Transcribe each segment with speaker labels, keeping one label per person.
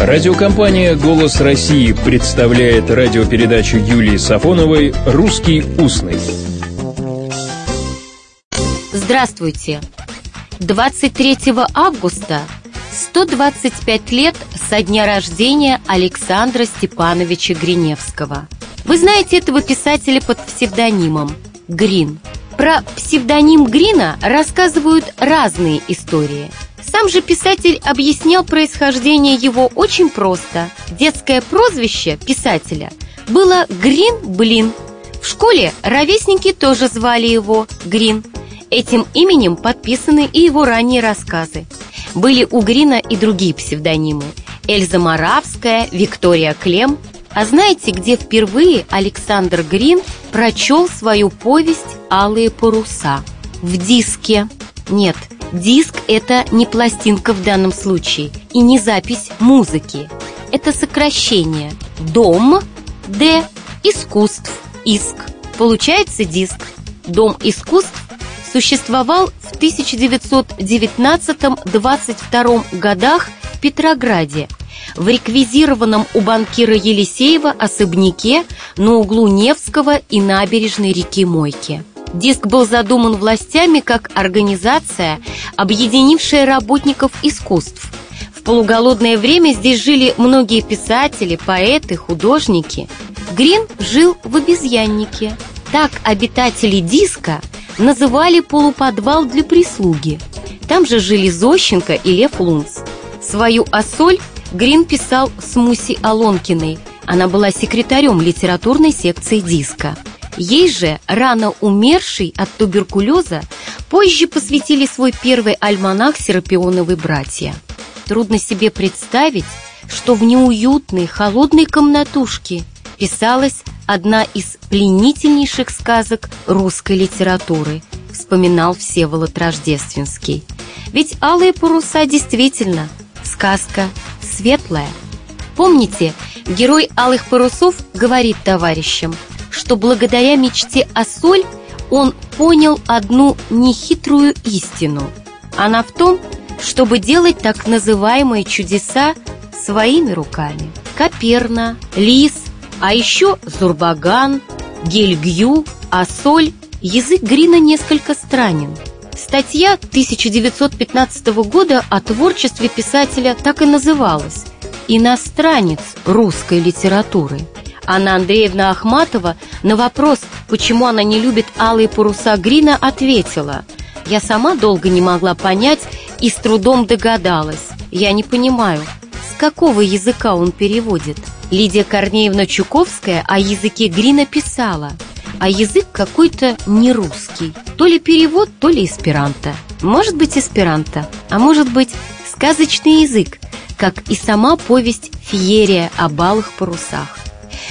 Speaker 1: Радиокомпания «Голос России» представляет радиопередачу Юлии Сафоновой «Русский устный».
Speaker 2: Здравствуйте! 23 августа 125 лет со дня рождения Александра Степановича Гриневского. Вы знаете этого писателя под псевдонимом Грин. Про псевдоним Грина рассказывают разные истории. Сам же писатель объяснял происхождение его очень просто. Детское прозвище писателя было Грин-Блин. В школе ровесники тоже звали его Грин. Этим именем подписаны и его ранние рассказы. Были у Грина и другие псевдонимы. Эльза Моравская, Виктория Клем. А знаете, где впервые Александр Грин прочел свою повесть «Алые паруса»? В диске. Нет, диск – это не пластинка в данном случае и не запись музыки. Это сокращение «Дом», «Д», «Искусств», «Иск». Получается диск. Дом искусств существовал в 1919-22 годах в Петрограде, в реквизированном у банкира Елисеева особняке на углу Невского и набережной реки Мойки. Диск был задуман властями как организация, объединившая работников искусств. В полуголодное время здесь жили многие писатели, поэты, художники. Грин жил в обезьяннике. Так обитатели диска называли полуподвал для прислуги. Там же жили Зощенко и Лев Лунц. Свою «Осоль» Грин писал с Муси Алонкиной. Она была секретарем литературной секции диска. Ей же, рано умершей от туберкулеза, позже посвятили свой первый альманах «Серапионовы братья». Трудно себе представить, что в неуютной, холодной комнатушке писалась одна из пленительнейших сказок русской литературы, вспоминал Всеволод Рождественский. Ведь «Алые паруса» действительно сказка светлая. Помните, герой «Алых парусов» говорит товарищам, что благодаря мечте о соль он понял одну нехитрую истину. Она в том, чтобы делать так называемые чудеса своими руками. Коперна, лис, а еще Зурбаган, Гельгью, Асоль. Язык Грина несколько странен. Статья 1915 года о творчестве писателя так и называлась «Иностранец русской литературы». Анна Андреевна Ахматова на вопрос, почему она не любит алые паруса Грина, ответила «Я сама долго не могла понять и с трудом догадалась. Я не понимаю, с какого языка он переводит». Лидия Корнеевна Чуковская о языке Грина писала, а язык какой-то не русский. То ли перевод, то ли эсперанто. Может быть эсперанто, а может быть сказочный язык, как и сама повесть «Феерия о балых парусах».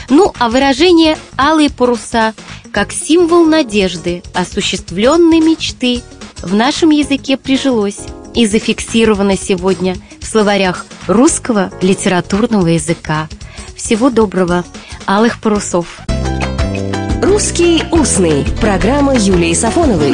Speaker 2: Ну, а выражение «алые паруса» как символ надежды, осуществленной мечты в нашем языке прижилось и зафиксировано сегодня в словарях русского литературного языка – всего доброго. Алых парусов.
Speaker 3: Русский устный. Программа Юлии Сафоновой.